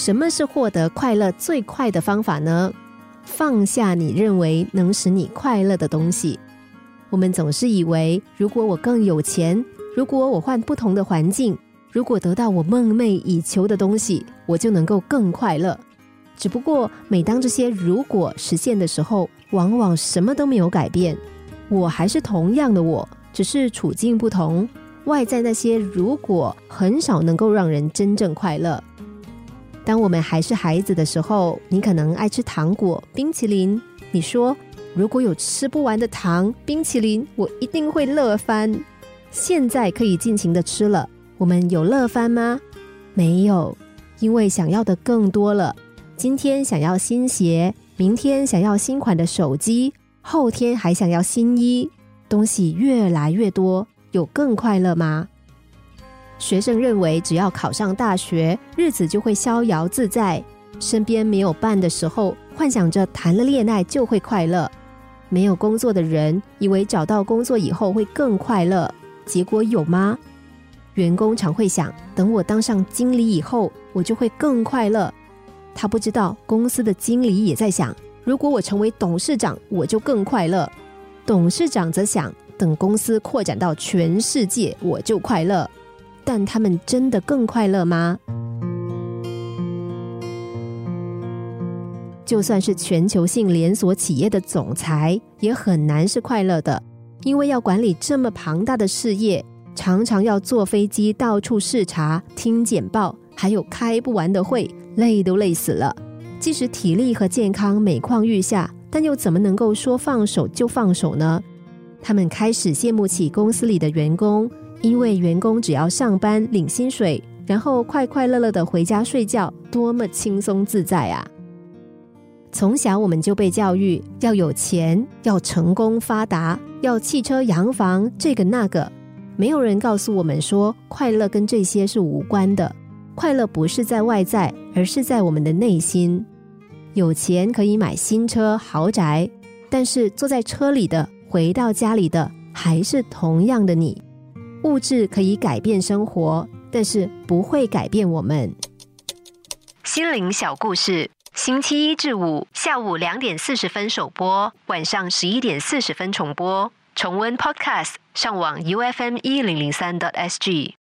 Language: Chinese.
什么是获得快乐最快的方法呢？放下你认为能使你快乐的东西。我们总是以为，如果我更有钱，如果我换不同的环境，如果得到我梦寐以求的东西，我就能够更快乐。只不过，每当这些如果实现的时候，往往什么都没有改变，我还是同样的我，只是处境不同。外在那些如果很少能够让人真正快乐。当我们还是孩子的时候，你可能爱吃糖果、冰淇淋。你说，如果有吃不完的糖、冰淇淋，我一定会乐翻。现在可以尽情的吃了，我们有乐翻吗？没有，因为想要的更多了。今天想要新鞋，明天想要新款的手机，后天还想要新衣，东西越来越多。有更快乐吗？学生认为，只要考上大学，日子就会逍遥自在。身边没有伴的时候，幻想着谈了恋爱就会快乐。没有工作的人，以为找到工作以后会更快乐。结果有吗？员工常会想，等我当上经理以后，我就会更快乐。他不知道，公司的经理也在想，如果我成为董事长，我就更快乐。董事长则想。等公司扩展到全世界，我就快乐。但他们真的更快乐吗？就算是全球性连锁企业的总裁，也很难是快乐的，因为要管理这么庞大的事业，常常要坐飞机到处视察、听简报，还有开不完的会，累都累死了。即使体力和健康每况愈下，但又怎么能够说放手就放手呢？他们开始羡慕起公司里的员工，因为员工只要上班领薪水，然后快快乐乐的回家睡觉，多么轻松自在啊！从小我们就被教育要有钱，要成功发达，要汽车洋房，这个那个。没有人告诉我们说，快乐跟这些是无关的。快乐不是在外在，而是在我们的内心。有钱可以买新车豪宅，但是坐在车里的。回到家里的还是同样的你，物质可以改变生活，但是不会改变我们。心灵小故事，星期一至五下午两点四十分首播，晚上十一点四十分重播。重温 Podcast，上网 U F M 一零零三 t S G。